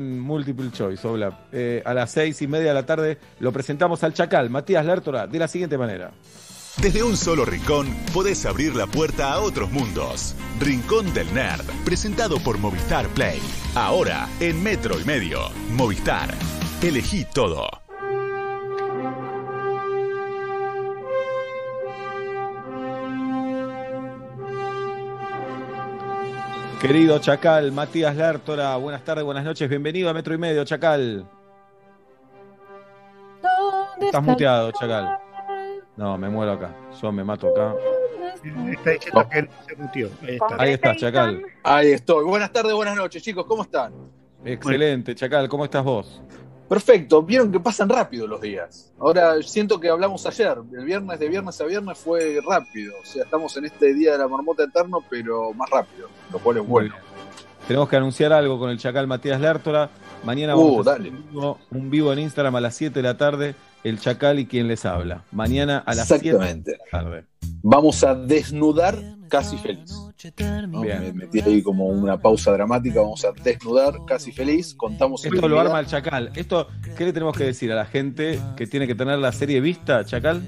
Multiple Choice, Obla. Eh, a las seis y media de la tarde lo presentamos al Chacal, Matías Lertora, de la siguiente manera. Desde un solo rincón podés abrir la puerta a otros mundos. Rincón del Nerd, presentado por Movistar Play. Ahora en Metro y Medio. Movistar. Elegí todo. Querido Chacal, Matías Lertora, buenas tardes, buenas noches, bienvenido a Metro y Medio, Chacal. ¿Dónde Estás está muteado, el Chacal. No, me muero acá, yo me mato acá. Está diciendo que él se mutió. Ahí está. Ahí está, Chacal. Ahí estoy. Buenas tardes, buenas noches, chicos. ¿Cómo están? Excelente, Chacal, ¿cómo estás vos? Perfecto. Vieron que pasan rápido los días. Ahora siento que hablamos ayer. El viernes de viernes a viernes fue rápido. O sea, estamos en este día de la marmota eterno, pero más rápido, lo cual es bueno. Tenemos que anunciar algo con el Chacal Matías Lertora. Mañana Uh, vamos a hacer un vivo, un vivo en Instagram a las 7 de la tarde. El Chacal y quien les habla. Mañana a las 7 de la tarde. Vamos a desnudar casi feliz. Me metí ahí como una pausa dramática. Vamos a desnudar casi feliz. Contamos Esto lo arma el Chacal. Esto, ¿qué le tenemos que decir a la gente que tiene que tener la serie vista, Chacal?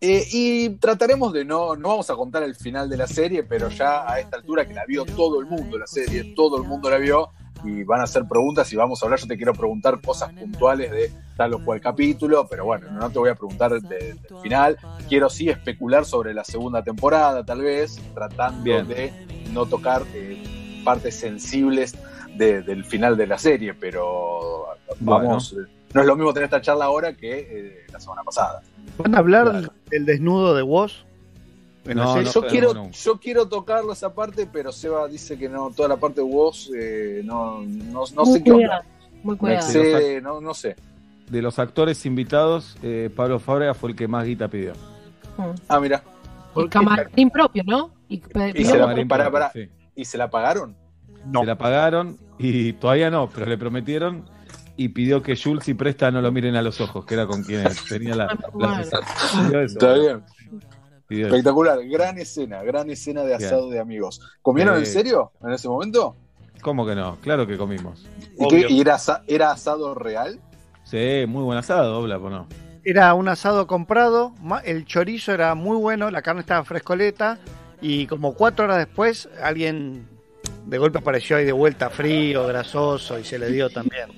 Eh, y trataremos de no, no vamos a contar el final de la serie, pero ya a esta altura que la vio todo el mundo, la serie, todo el mundo la vio, y van a hacer preguntas y vamos a hablar. Yo te quiero preguntar cosas puntuales de tal o cual capítulo, pero bueno, no te voy a preguntar de- del final. Quiero sí especular sobre la segunda temporada, tal vez, tratando Bien. de no tocar eh, partes sensibles de- del final de la serie, pero vamos. No es lo mismo tener esta charla ahora que eh, la semana pasada. ¿Van a hablar Claro. del desnudo de vos? En la No, yo, quiero, no. yo quiero tocarlo esa parte, pero Seba dice que no, toda la parte de vos, eh, no, no, no Muy sé qué cuidado. Muy cuidado. excede, no, no sé. De los actores invitados, eh, Pablo Fábrega fue el que más guita pidió. Mm. Ah, mira. Y camarín propio, ¿no? Y, se la- sí. ¿Y se la pagaron? No. Se la pagaron y todavía no, pero le prometieron y pidió que Jules y Presta no lo miren a los ojos, que era con quien tenía la, la eso. Está bien. Espectacular. Gran escena, gran escena de asado de amigos. ¿Comieron Eh, en serio en ese momento? ¿Cómo que no? Claro que comimos. ¿Y, Obvio. qué- y era, asa- era asado real? Sí, muy buen asado, Obla, ¿o no? Era un asado comprado, el chorizo era muy bueno, la carne estaba frescoleta y como cuatro horas después alguien de golpe apareció ahí de vuelta frío, grasoso y se le dio también.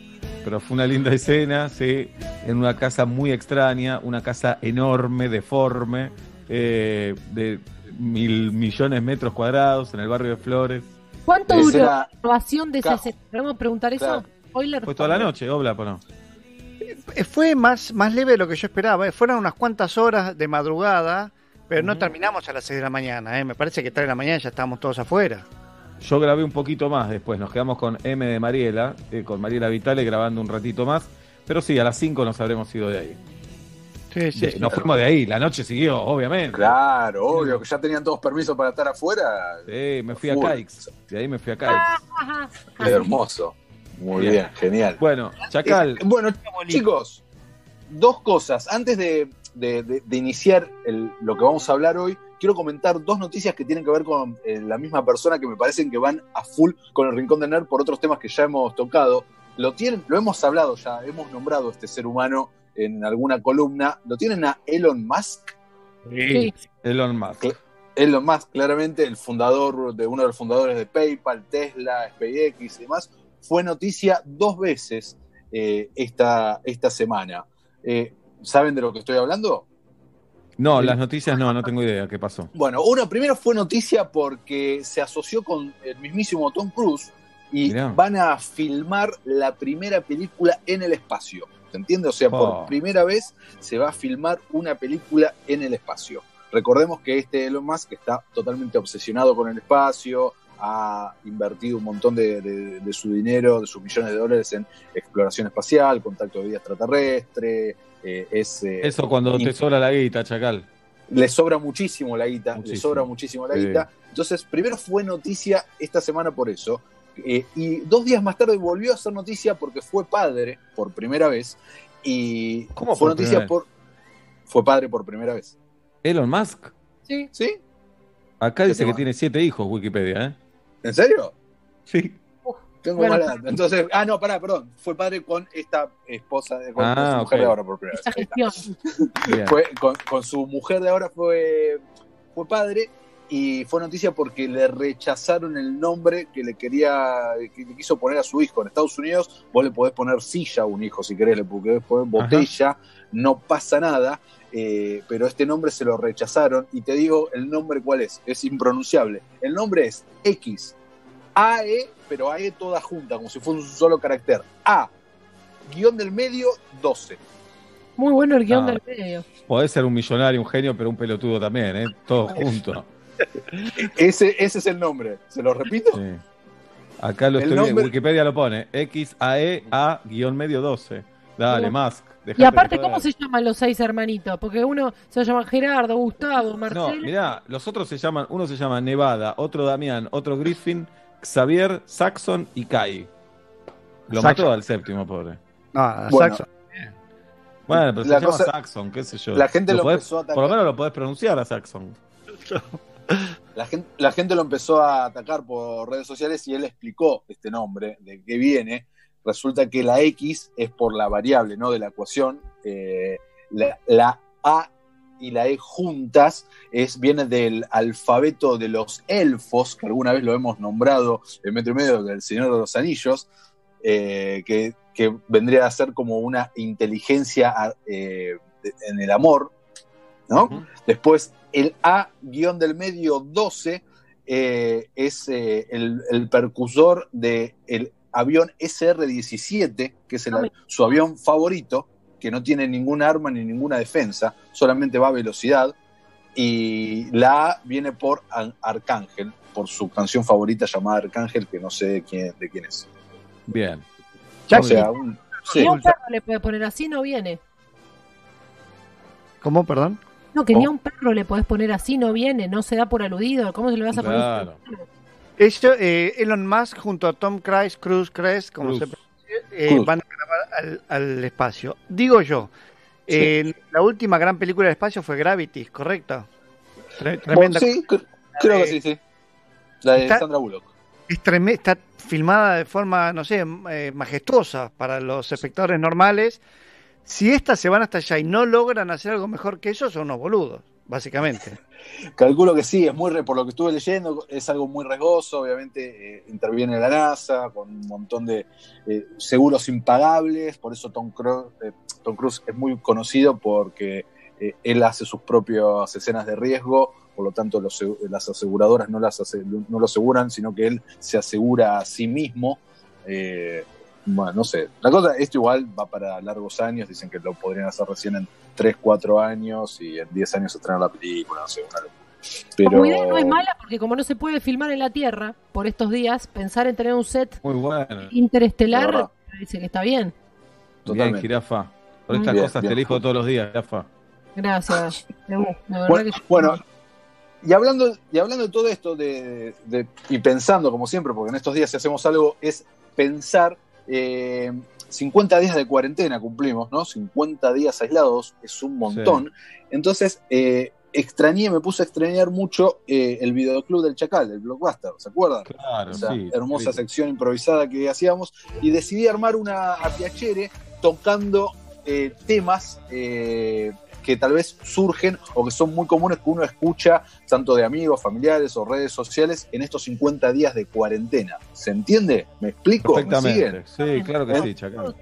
Pero fue una linda escena, sí, en una casa muy extraña, una casa enorme, deforme, eh, de mil millones de metros cuadrados en el barrio de Flores. ¿Cuánto duró la grabación de esa escena? ¿Podemos preguntar eso? Claro. Spoiler. Fue toda la noche, Obla, ¿o no? Eh, Fue más, más leve de lo que yo esperaba, fueron unas cuantas horas de madrugada, pero no terminamos a las 6 de la mañana, eh. me parece que 3 de la mañana ya estábamos todos afuera. Yo grabé un poquito más después, nos quedamos con M de Mariela, eh, con Mariela Vitale grabando un ratito más, pero sí, a las 5 nos habremos ido de ahí. Sí, sí, De- sí. nos fuimos de ahí, la noche siguió, obviamente. Claro, obvio, que ya tenían todos permiso para estar afuera. Sí, me fui a. Caix, de ahí me fui a Caix. Qué hermoso. Muy Bien. bien, genial. Bueno, Chacal, Eh, bueno, chicos, dos cosas. Antes de, de- de- de iniciar el- lo que vamos a hablar hoy, quiero comentar dos noticias que tienen que ver con eh, la misma persona que me parecen que van a full con el Rincón de Nerd por otros temas que ya hemos tocado. Lo, tienen, lo hemos hablado ya, hemos nombrado a este ser humano en alguna columna. ¿Lo tienen a Elon Musk? Sí. Elon Musk. Elon Musk, claramente, el fundador de uno de los fundadores de PayPal, Tesla, SpaceX y demás, fue noticia dos veces eh, esta, esta semana. Eh, ¿Saben de lo que estoy hablando? No, las noticias no, no tengo idea qué pasó. Bueno, uno primero fue noticia porque se asoció con el mismísimo Tom Cruise y Mirá. van a filmar la primera película en el espacio. ¿Se entiende? O sea, Oh. por primera vez se va a filmar una película en el espacio. Recordemos que este Elon Musk está totalmente obsesionado con el espacio, ha invertido un montón de, de- de su dinero, de sus millones de dólares en exploración espacial, contacto de vida extraterrestre. eh, es, eh, Eso cuando te sobra la guita, Chacal. le sobra muchísimo la guita, le Muchísimo. sobra muchísimo la Sí. guita. Entonces, primero fue noticia esta semana por eso. Eh, y dos días más tarde volvió a ser noticia porque fue padre por primera vez. Y ¿Cómo fue por noticia por. Fue padre por primera vez. Elon Musk. Sí. ¿Sí? Acá ¿Qué dice tema? que tiene siete hijos, Wikipedia, ¿eh? ¿En serio? Sí. Tengo Bueno, mala data. Entonces, ah, no, pará, perdón. Fue padre con esta esposa, de- con, Ah, con su mujer ok. de ahora por primera vez. Fue, con, con su mujer de ahora fue, fue padre y fue noticia porque le rechazaron el nombre que le quería, que le quiso poner a su hijo. En Estados Unidos vos le podés poner silla a un hijo si querés, le podés poner botella, no pasa nada. eh, pero este nombre se lo rechazaron y te digo el nombre cuál es, es impronunciable. El nombre es X, AE, pero AE toda junta, como si fuera un solo carácter. A, guion del medio, 12. Muy bueno el guion Ah. del medio. Podés ser un millonario, un genio, pero un pelotudo también, ¿eh? Todos juntos. Ese, ese es el nombre. ¿Se lo repito? Sí. Acá lo El estoy viendo, nombre- Wikipedia lo pone. XAEA-medio 12. Dale, No. Musk. Y aparte, ¿cómo se llaman los seis hermanitos? Porque uno se llama Gerardo, Gustavo, No, Marcelo. mirá, los otros se llaman, uno se llama Nevada, otro Damián, otro Griffin, Xavier, Saxon y Kai. Lo Saxon. mató al séptimo, pobre. No, a Bueno. Saxon. Bueno, pero La se llama cosa- Saxon, qué sé yo. La gente lo, podés- empezó a atacar. por lo menos lo podés pronunciar a Saxon. La gente, lo empezó a atacar por redes sociales y él explicó este nombre, de qué viene. Resulta que la X es por la variable, ¿no? De la ecuación. Eh, la, A y la E juntas es, viene del alfabeto de los elfos, que alguna vez lo hemos nombrado en metro y medio del Señor de los Anillos, eh, que, vendría a ser como una inteligencia eh, en el amor, ¿no? Después, el A guion del medio 12 eh, es eh, el, el percursor del avión SR-17, que es el- su avión favorito, que no tiene ningún arma ni ninguna defensa, solamente va a velocidad. Y la A viene por Ar- Arcángel, por su canción favorita llamada Arcángel, que no sé de quién, de quién es. Bien. O Jackie, sea, un- sí. Ni a un perro le puede poner así, no viene. ¿Cómo, perdón? No, que ni a Oh. un perro le podés poner así, no viene, no se da por aludido. ¿Cómo se le vas a poner? Claro. Eso, eh, Elon Musk junto a Tom Cruise, Cruz, Crest, como Cruz. se pronuncia, eh, van a grabar al, al espacio. Digo yo, Sí. eh, la última gran película del espacio fue Gravity, ¿correcto? Tre- tremenda. Sí, cr- creo que sí, sí. La de Está- Sandra Bullock. Es treme- está filmada de forma, no sé, eh, majestuosa para los espectadores normales. Si estas se van hasta allá y no logran hacer algo mejor que eso, son unos boludos, básicamente. Calculo que sí, es muy re- por lo que estuve leyendo, es algo muy riesgoso, obviamente eh, interviene la NASA con un montón de eh, seguros impagables, por eso Tom Cruise, eh, Tom Cruise es muy conocido porque eh, él hace sus propias escenas de riesgo, por lo tanto las aseguradoras no, las no lo aseguran, sino que él se asegura a sí mismo. Bueno, no sé, la cosa, esto igual va para largos años, dicen que lo podrían hacer recién en 3, 4 años y en 10 años estrenar la película, no sé, una locura. Pero... Como idea no es mala porque como no se puede filmar en la Tierra por estos días, pensar en tener un set Muy bueno. De interestelar dice que está bien. Bien, Totalmente. jirafa. Por estas Bien, cosas bien. te elijo todos los días, jirafa. Gracias. De verdad Bueno, que- bueno, y hablando, y hablando de todo esto, de, de- y pensando como siempre, porque en estos días si hacemos algo, es pensar, eh, 50 días de cuarentena cumplimos, ¿no? 50 días aislados, es un montón. Entonces, eh, extrañé, me puse a extrañar mucho eh, el videoclub del Chacal, del Blockbuster, ¿se acuerdan? Claro, esa sí. hermosa sí. sección improvisada que hacíamos, y decidí armar una apiachere tocando eh, temas eh, que tal vez surgen o que son muy comunes que uno escucha tanto de amigos, familiares o redes sociales en estos 50 días de cuarentena. ¿Se entiende? ¿Me explico? ¿Me siguen? Perfectamente. Sí, claro que sí, Chacal.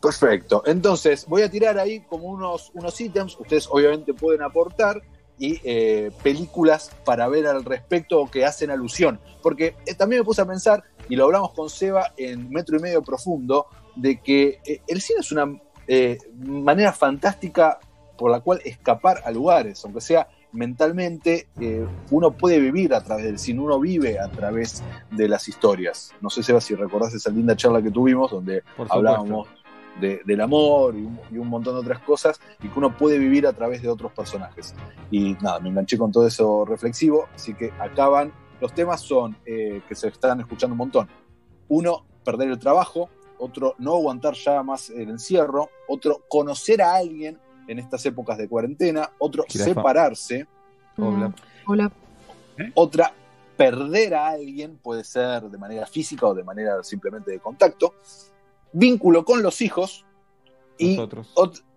Perfecto. Entonces, voy a tirar ahí como unos, unos ítems. Ustedes obviamente pueden aportar y eh, películas para ver al respecto o que hacen alusión. Porque eh, también me puse a pensar, y lo hablamos con Seba en Metro y Medio Profundo, de que eh, el cine es una eh, manera fantástica por la cual escapar a lugares, aunque sea mentalmente, eh, uno puede vivir a través del cine, uno vive a través de las historias. No sé, Seba, si recordás esa linda charla que tuvimos, donde hablábamos de- del amor y un, y un montón de otras cosas, y que uno puede vivir a través de otros personajes. Y nada, me enganché con todo eso reflexivo, así que acaban. Los temas son eh, que se están escuchando un montón. Uno, perder el trabajo. Otro, no aguantar ya más el encierro. Otro, conocer a alguien en estas épocas de cuarentena. Otro, separarse. Hola. Mm, Hola. Otra, perder a alguien, puede ser de manera física o de manera simplemente de contacto. Vínculo con los hijos. Y,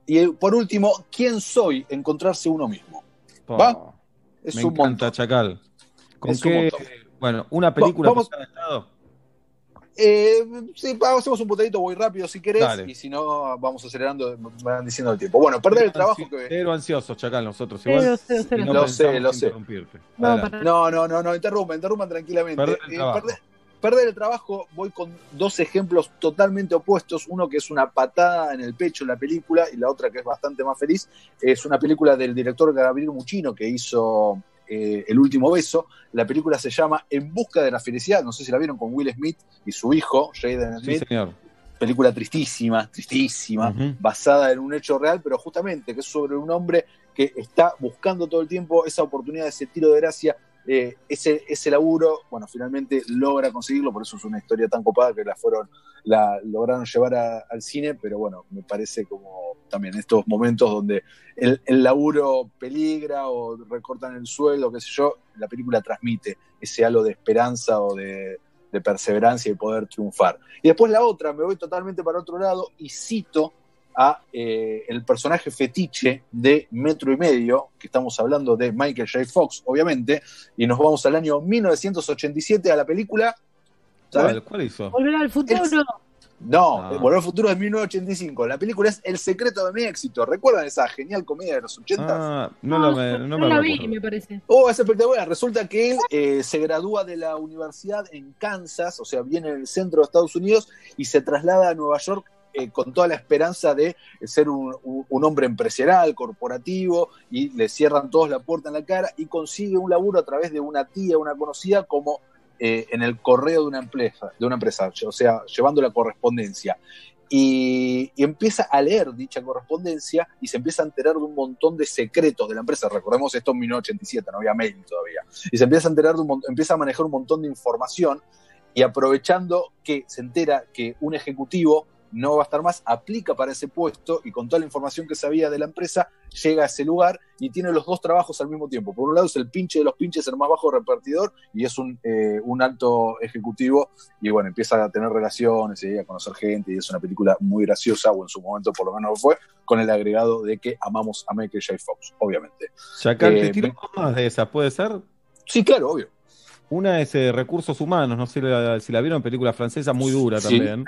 y por último, ¿quién soy? Encontrarse uno mismo. ¿va? Es Me un encanta, montón. Chacal. ¿Con Es un qué? montón. Bueno, una película vamos- cada estado. Eh, sí, hacemos un botadito, voy rápido si querés, Dale. y si no, vamos acelerando, me van diciendo el tiempo. Bueno, perder el trabajo que... Cero ansiosos, Chacal, nosotros igual. y no Lo sé, lo sé. No, No, no, no, no, interrumpan, interrumpan tranquilamente. Perder el Eh, perder el trabajo, voy con dos ejemplos totalmente opuestos. Uno que es una patada en el pecho en la película y la otra que es bastante más feliz. Es una película del director Gabriel Muchino que hizo eh, El último beso. La película se llama En busca de la felicidad. No sé si la vieron con Will Smith y su hijo, Jaden Sí, Smith. señor. película tristísima, tristísima, basada en un hecho real, pero justamente que es sobre un hombre que está buscando todo el tiempo esa oportunidad, ese tiro de gracia, eh, ese, ese laburo, bueno, finalmente logra conseguirlo, por eso es una historia tan copada que la fueron, la lograron llevar al cine, pero bueno, me parece como también estos momentos donde el, el laburo peligra o recortan el sueldo, qué sé yo, la película transmite ese halo de esperanza o de, de perseverancia y poder triunfar. Y después la otra, me voy totalmente para otro lado y cito a eh, el personaje fetiche de Metro y Medio, que estamos hablando de Michael J. Fox, obviamente, y nos vamos al año 1987 a la película. ¿saben? ¿Cuál, hizo? Volver al futuro. No, Ah. eh, Volver al Futuro es 1985. La película es El secreto de mi éxito. ¿Recuerdan esa genial comedia de los 80? Ah, no, lo me, no me la recuerdo. vi, me parece. Oh, es espectacular. Resulta que él eh, se gradúa de la universidad en Kansas, o sea, viene en el centro de Estados Unidos y se traslada a Nueva York eh, con toda la esperanza de ser un, hombre empresarial, corporativo, y le cierran todos la puerta en la cara y consigue un laburo a través de una tía, una conocida, como eh, en el correo de una empresa, de una empresa, o sea, llevando la correspondencia. Y, empieza a leer dicha correspondencia y se empieza a enterar de un montón de secretos de la empresa. Recordemos esto en 1987, no había mail todavía. Y se empieza a enterar de un empieza a manejar un montón de información y aprovechando que se entera que un ejecutivo no va a estar más, aplica para ese puesto y con toda la información que sabía de la empresa, llega a ese lugar y tiene los dos trabajos al mismo tiempo. Por un lado es el pinche de los pinches, el más bajo repartidor, y es un, eh, un alto ejecutivo, y bueno, empieza a tener relaciones y a conocer gente, y es una película muy graciosa, o en su momento por lo menos lo fue, con el agregado de que amamos a Michael J. Fox, obviamente. Chacal, Eh, te más de esas, ¿puede ser? Sí, claro, obvio. Una es eh, Recursos Humanos, no sé la- si la vieron, película francesa muy dura Sí. también.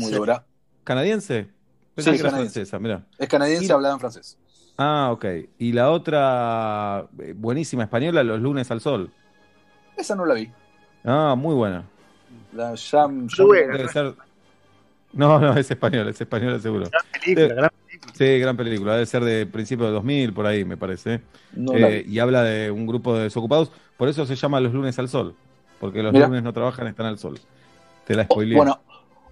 Muy dura. ¿Canadiense? Pensé Sí, que era canadiense. francesa, mira. Es canadiense Y- hablada en francés. Ah, ok. Y la otra, eh, buenísima española, Los lunes al sol. Esa no la vi. Ah, muy buena. La Jam. Debe ser... No, no, es española, es española seguro. Gran película, Eh, gran- Sí, gran película. Debe ser de principios de 2000, por ahí, me parece. no Eh, y habla de un grupo de desocupados. Por eso se llama Los lunes al sol. Porque los lunes no trabajan, están al sol. Te la spoileé. bueno,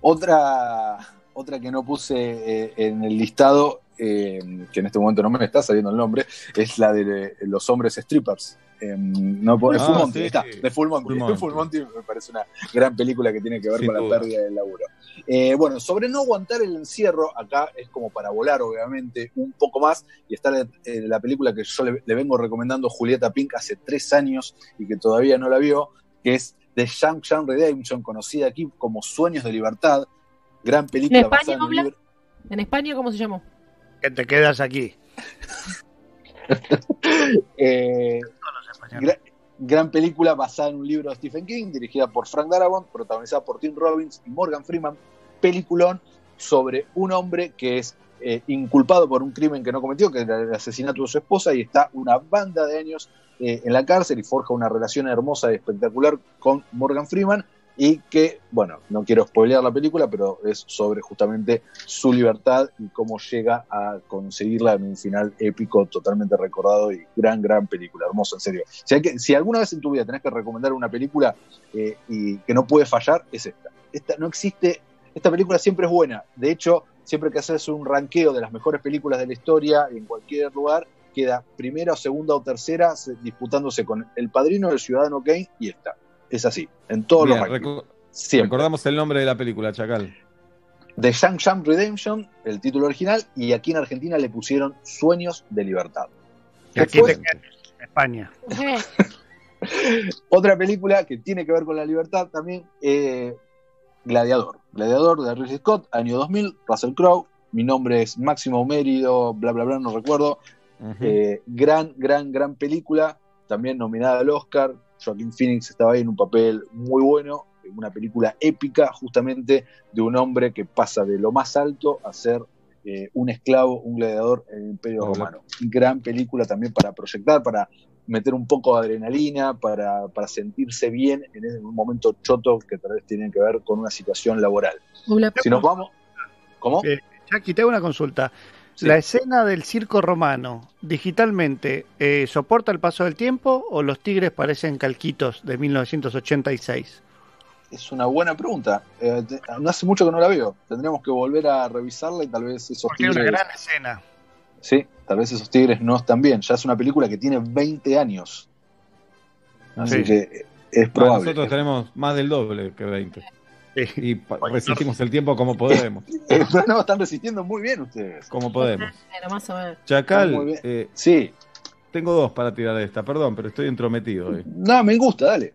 otra, otra que no puse eh, en el listado, eh, que en este momento no me está saliendo el nombre, es la de eh, los hombres strippers. Eh, no, de Ah, Full Monty, sí. está, de Full Monty. Full Monty. Full Monty me parece una gran película que tiene que ver Sin con duda. la pérdida del laburo. Eh, bueno, sobre no aguantar el encierro, acá es como para volar, obviamente, un poco más, y está la, eh, la película que yo le, le vengo recomendando Julieta Pink hace tres años y que todavía no la vio, que es The Shang Redemption, conocida aquí como Sueños de Libertad, gran película ¿En España basada en España cómo se llamó? que te quedas aquí. Eh, gran película basada en un libro de Stephen King, dirigida por Frank Darabont, protagonizada por Tim Robbins y Morgan Freeman. Peliculón sobre un hombre que es eh, inculpado por un crimen que no cometió, que era el asesinato de su esposa, y está una banda de años eh, en la cárcel y forja una relación hermosa y espectacular con Morgan Freeman. Y que, bueno, no quiero spoilear la película, pero es sobre justamente su libertad y cómo llega a conseguirla en un final épico, totalmente recordado y gran, gran película, hermosa, en serio. Si, hay que, si alguna vez en tu vida tenés que recomendar una película eh, y que no puede fallar, es esta. Esta no existe, esta película siempre es buena. De hecho, siempre que haces un ranqueo de las mejores películas de la historia en cualquier lugar, queda primera o segunda o tercera se- disputándose con El Padrino, El Ciudadano Kane y esta. Es así, en todos Bien, los rankings. recu- recordamos el nombre de la película, Chacal. The Shang Shang Redemption, el título original, y aquí en Argentina le pusieron Sueños de Libertad. Y aquí Después- te España. Otra película que tiene que ver con la libertad también, eh, Gladiador. Gladiador de Ridley Scott, año 2000, Russell Crowe. Mi nombre es Máximo Mérido, bla, bla, bla, no recuerdo. Eh, gran, gran, gran película, también nominada al Oscar. Joaquín Phoenix estaba ahí en un papel muy bueno, una película épica justamente de un hombre que pasa de lo más alto a ser eh, un esclavo, un gladiador en el Imperio Hola. Romano. Gran película también para proyectar, para meter un poco de adrenalina, para, para sentirse bien en ese- un momento choto que tal vez tiene que ver con una situación laboral. Si nos vamos... ¿Cómo? Eh, Jackie, te hago una consulta. Sí. ¿La escena del circo romano digitalmente eh, soporta el paso del tiempo o los tigres parecen calquitos de 1986? Es una buena pregunta. Eh, te- no hace mucho que no la veo. Tendríamos que volver a revisarla y tal vez esos Porque es una tigres. gran escena. Sí, tal vez esos tigres no están bien. Ya es una película que tiene 20 años. Así Sí. que es Ah, probable. nosotros tenemos más del doble que 20. Y resistimos el tiempo como podemos. Eh, pero no, están resistiendo muy bien ustedes. Como podemos. Bueno, más o menos. Muy Chacal, eh, Sí. tengo dos para tirar de esta, perdón, pero estoy entrometido hoy. No, me gusta, dale.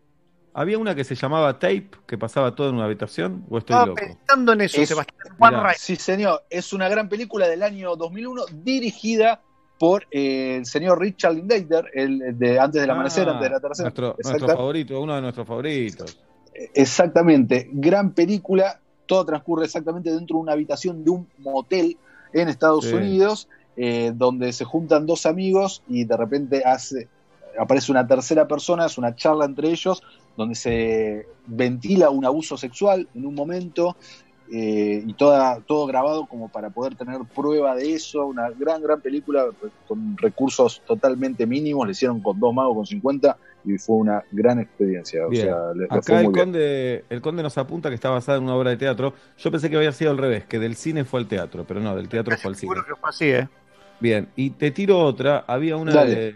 ¿Había una que se llamaba Tape, que pasaba todo en una habitación? ¿O estoy Estaba loco? pensando en eso, Es- Sebastián Juan Mirá. Ray. Sí, señor. Es una gran película del año 2001 dirigida por eh, el señor Richard Linklater, el de Antes del Amanecer, Ah, antes de la tercera. Nuestro, nuestro favorito, uno de nuestros favoritos. Exactamente, gran película, todo transcurre exactamente dentro de una habitación de un motel en Estados Sí. Unidos, eh, donde se juntan dos amigos y de repente hace, aparece una tercera persona, es una charla entre ellos, donde se ventila un abuso sexual en un momento eh, y toda, todo grabado como para poder tener prueba de eso, una gran, gran película re- con recursos totalmente mínimos, le hicieron con dos magos con 50 y fue una gran experiencia. O sea, le- le fue Acá el bien. conde, el conde nos apunta que está basada en una obra de teatro. Yo pensé que había sido al revés, que del cine fue al teatro, pero no, del teatro fue al cine. Seguro que fue así, ¿eh? Bien, y te tiro otra. Había una de,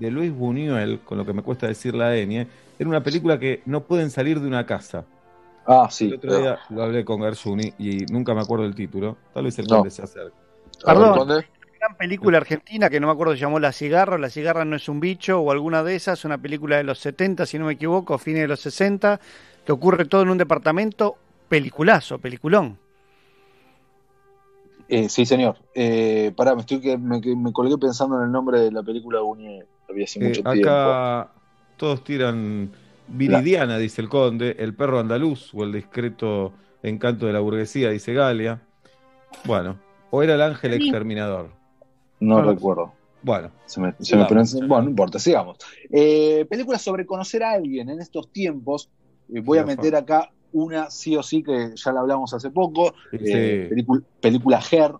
de Luis Buñuel, con lo que me cuesta decir la ñ. Era una película que no pueden salir de una casa. Ah, sí. el otro día lo hablé con Garzuni y nunca me acuerdo el título. Tal vez el No. conde se acerca. Perdón. Gran película argentina que no me acuerdo se llamó La Cigarra, La Cigarra no es un bicho o alguna de esas, una película de los 70, si no me equivoco, fines de los 60, que ocurre todo en un departamento, peliculazo, peliculón. Eh, sí, señor. Eh, pará, me, estoy que, me, me colgué pensando en el nombre de la película de Buñuel. Había hace Eh, mucho tiempo. acá todos tiran Viridiana, dice el conde, el perro andaluz o el discreto encanto de la burguesía, dice Galia. Bueno, o era el ángel Sí. exterminador. No recuerdo. Bueno, Se me, se me bueno, no importa, sigamos. Eh, películas sobre conocer a alguien en estos tiempos. Eh, voy a meter acá una sí o sí que ya la hablamos hace poco. sí, Eh, pelicu- película Her,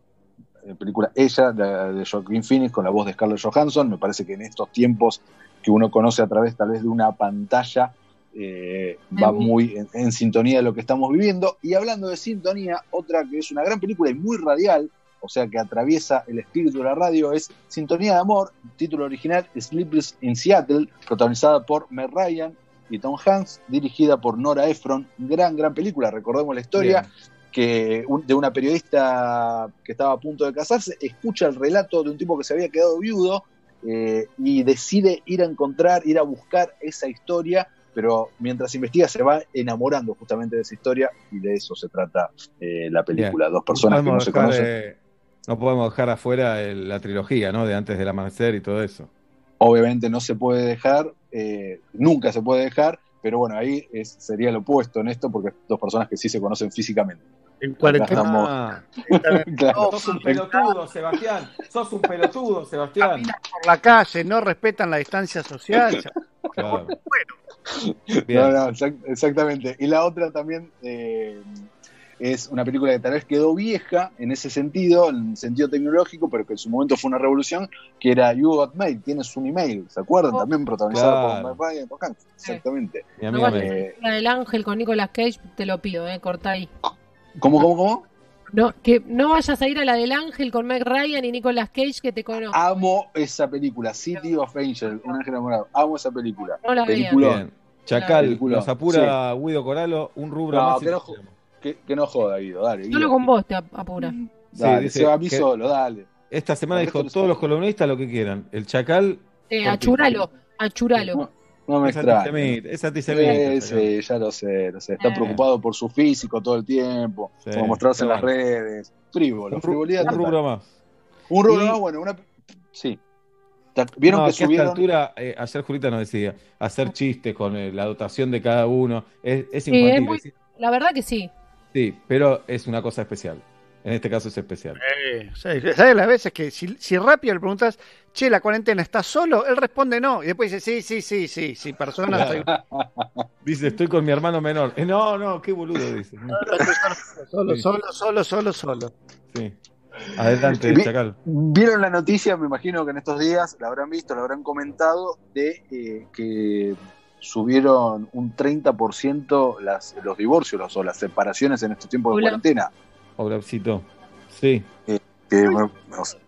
eh, película Ella, de, de Joaquin Phoenix, con la voz de Scarlett Johansson. Me parece que en estos tiempos que uno conoce a través tal vez de una pantalla, eh, va muy en, en sintonía de lo que estamos viviendo. Y hablando de sintonía, otra que es una gran película y muy radial, o sea que atraviesa el espíritu de la radio, es Sintonía de Amor, título original Sleepless in Seattle, protagonizada por Meg Ryan y Tom Hanks, dirigida por Nora Ephron. Gran, gran película, recordemos la historia Bien. que un- de una periodista que estaba a punto de casarse, escucha el relato de un tipo que se había quedado viudo eh, y decide ir a encontrar, ir a buscar esa historia, pero mientras investiga se va enamorando justamente de esa historia y de eso se trata eh, la película. Dos personas que no se conocen. eh, no podemos dejar afuera el- la trilogía, ¿no? De antes del amanecer y todo eso. Obviamente no se puede dejar, eh, nunca se puede dejar, pero bueno, ahí es- sería lo opuesto en esto porque dos personas que sí se conocen físicamente. En cuarentena. estamos. Ah, Claro. sos un pelotudo, Sebastián. Sos un pelotudo, Sebastián. Por la calle, no respetan la distancia social. Claro. No, Bien. no, exact- exactamente. Y la otra también eh, es una película que tal vez quedó vieja en ese sentido, en sentido tecnológico, pero que en su momento fue una revolución, que era You Got Mail, tienes un email, ¿se acuerdan? Oh. También protagonizada Claro. por Meg Ryan y Tom Hanks. Exactamente. Mi No Eh, La del ángel con Nicolas Cage, te lo pido, eh, corta ahí. ¿Cómo, cómo, cómo? No, que no vayas a ir a la del ángel con Meg Ryan y Nicolas Cage que te conozco. Amo esa película, City of Angel, un ángel enamorado. Amo esa película. No la. Chacal, Película. nos apura Guido Coralo, un rubro No, más. que no. Que, que no joda, Guido, dale. Guido. Solo con vos te ap- apura. Sí, dice se va a mí que solo, dale. Esta semana dijo todos los columnistas lo que quieran. El Chacal, Eh, achuralo, achuralo. No, No me Es extraña. antisemita, es antisemita. Sí, sí, ya lo sé, lo sé. Está Eh. preocupado por su físico todo el tiempo, Sí, por mostrarse en las bueno. redes. Frívolo, frivolidad un rubro más. Un rubro más, bueno, una. Sí. Vieron No, que que a esta subieron. altura, eh, ayer Julita nos decía, hacer chistes con eh, la dotación de cada uno, es, es Sí, es muy- La verdad que sí. Sí, pero es una cosa especial. En este caso es especial. Eh, ¿Sabes ¿sabes las veces que si, si rápido le preguntas, che, la cuarentena está solo? Él responde no. Y después dice, sí, sí, sí, sí, sí, persona. Claro. estoy- Dice, estoy con mi hermano menor. Eh, no, no, qué boludo, dice. Solo, solo, solo, solo, solo. Sí. Adelante. Chacal. Vieron la noticia, me imagino que en estos días la habrán visto, la habrán comentado, de eh, que subieron un 30% las, los divorcios los- o las separaciones en estos tiempos de Hola. cuarentena. Oblapcito. Sí. que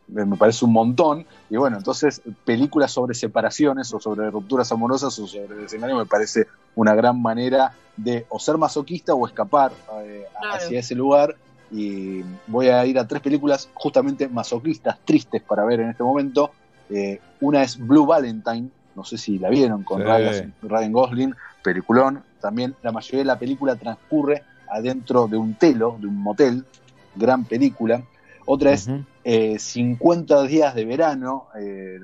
me, parece un montón. Y bueno, entonces películas sobre separaciones o sobre rupturas amorosas o sobre desengaño me parece una gran manera de o ser masoquista o escapar eh, Claro. hacia ese lugar. Y voy a ir a tres películas justamente masoquistas, tristes para ver en este momento. Eh, una es Blue Valentine, no sé si la vieron, con Sí. Ryan, Ryan Gosling, peliculón. También la mayoría de la película transcurre adentro de un telo, de un motel, gran película. Otra es Ujú. eh, 50 días de verano, eh,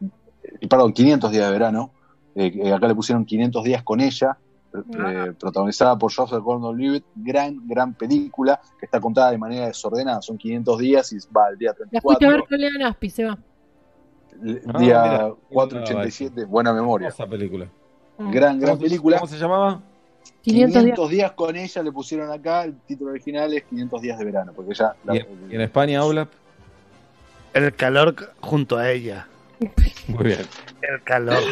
eh, perdón, 500 días de verano, eh, que acá le pusieron 500 días con ella, eh, protagonizada por Joseph Gordon-Levitt, gran, gran película, que está contada de manera desordenada, son 500 días y va al día La fuiste a 34, ver con Aspi, se va. Ah, día mira. 487, buena memoria. Hermosa película. Mm. Gran, gran ¿Cómo se- película. ¿Cómo se llamaba? 500 días. 500 días con ella le pusieron acá, el título original es 500 días de verano, porque ella... la- ¿Y en, y en España, Oblap? El calor junto a ella. Muy bien. El calor.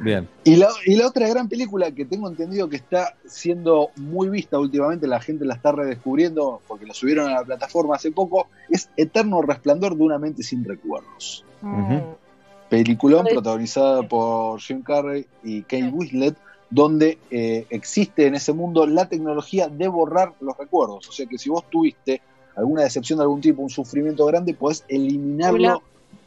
Bien. Y la, y la otra gran película que tengo entendido que está siendo muy vista últimamente, la gente la está redescubriendo porque la subieron a la plataforma hace poco, es Eterno Resplandor de una mente sin recuerdos. Mm. Peliculón protagonizada por Jim Carrey y Kate Winslet, donde eh, existe en ese mundo la tecnología de borrar los recuerdos. O sea que si vos tuviste alguna decepción de algún tipo, un sufrimiento grande, podés eliminarlo Hola.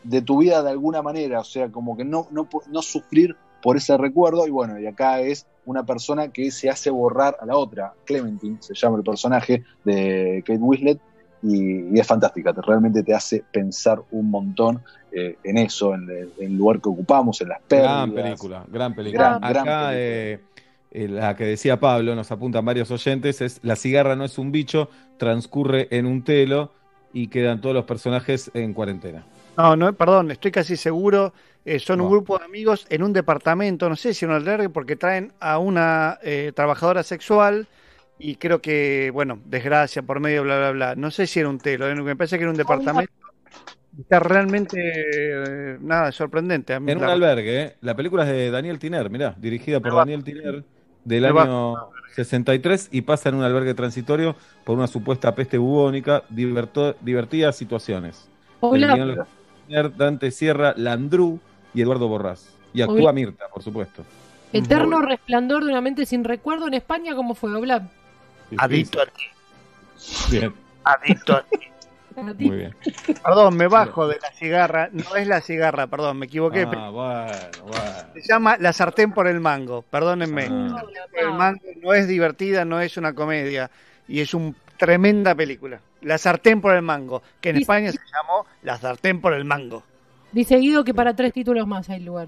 De tu vida de alguna manera. O sea, como que no, no, no sufrir por ese recuerdo. Y bueno, y acá es una persona que se hace borrar a la otra. Clementine se llama el personaje de Kate Winslet. Y, y es fantástica, te- realmente te hace pensar un montón eh, en eso, en el, en el lugar que ocupamos, en las pérdidas. Gran película, gran película. Gran, gran Acá, película. eh, eh, la que decía Pablo, nos apuntan varios oyentes, es La cigarra no es un bicho, transcurre en un telo y quedan todos los personajes en cuarentena. No, no, perdón, estoy casi seguro. eh, son un grupo de amigos en un departamento, no sé si en un albergue, porque traen a una eh, trabajadora sexual y creo que, bueno, desgracia por medio, bla, bla, bla. No sé si era un telo, eh, me parece que era un departamento. Está realmente, eh, nada, sorprendente. A mí En un la- albergue, ¿eh? La película es de Daniel Tiner, mirá, dirigida por Daniel Tiner del me va- año 63 y pasa en un albergue transitorio por una supuesta peste bubónica, divertidas situaciones. Hola. Dante Sierra, Landru y Eduardo Borrás. Y actúa. Mirta, por supuesto. Eterno resplandor de una mente sin recuerdo en España, ¿cómo fue? Oblap. Adicto a ti, Bien, adicto a ti. A ti. muy bien. Perdón, me bajo de la cigarra. No es la cigarra, perdón, me equivoqué. Ah, bueno, bueno. Se llama La sartén por el mango, perdónenme. Ah. El mango no es divertida, no es una comedia y es una tremenda película. La sartén por el mango, que en España se llamó La sartén por el mango. Dice Guido que para tres títulos más hay lugar.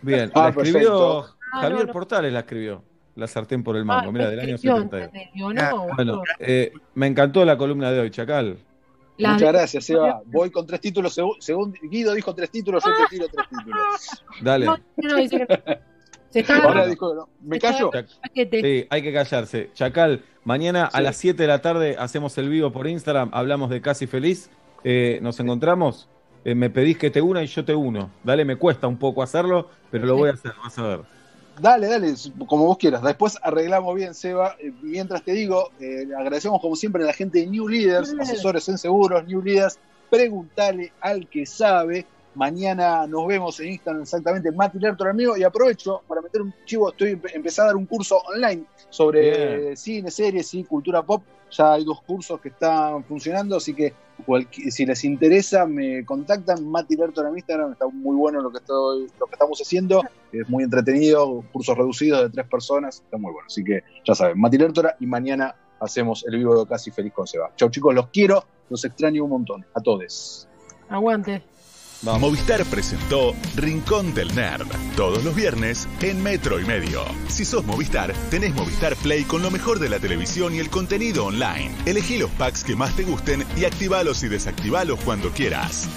Bien, Ah, la escribió perfecto. Ah, Javier no, no. Portales, la escribió. La sartén por el Ah, mango, mira, del año escribió, 70. ¿entendés? Digo, Ah, no, Bueno, eh, me encantó la columna de hoy, Chacal. La- Muchas gracias, Seba. Voy con tres títulos. Según, según Guido dijo tres títulos, yo te tiro tres títulos. Dale. Se está Ahora dijo, no, ¿me Se callo? Sí, hay que callarse. Chacal, mañana a las 7 de la tarde hacemos el vivo por Instagram, hablamos de Casi Feliz. Eh, nos encontramos. Eh, me pedís que te una y yo te uno. Dale, me cuesta un poco hacerlo, pero lo voy a hacer, vas a ver. Dale, dale, como vos quieras. Después arreglamos bien, Seba. Eh, Mientras te digo, eh, agradecemos como siempre a la gente de New Leaders, asesores en seguros, New Leaders. Preguntale al que sabe. Mañana nos vemos en Instagram exactamente, Mati Lertor amigo. Y aprovecho para meter un chivo, estoy empe- empezando a dar un curso online sobre Bien. cine, series y cultura pop. Ya hay dos cursos que están funcionando, así que si les interesa, me contactan. Mati Lertor en Instagram, está muy bueno lo que, estoy, lo que estamos haciendo. Es muy entretenido, cursos reducidos de tres personas, está muy bueno. Así que ya saben, Mati Lertora y mañana hacemos el vivo de Casi Feliz con Seba. Chau chicos, los quiero, los extraño un montón. A todos. Aguante. Movistar presentó Rincón del Nerd, todos los viernes en Metro y Medio. Si sos Movistar, tenés Movistar Play con lo mejor de la televisión y el contenido online. Elegí los packs que más te gusten y activalos y desactivalos cuando quieras.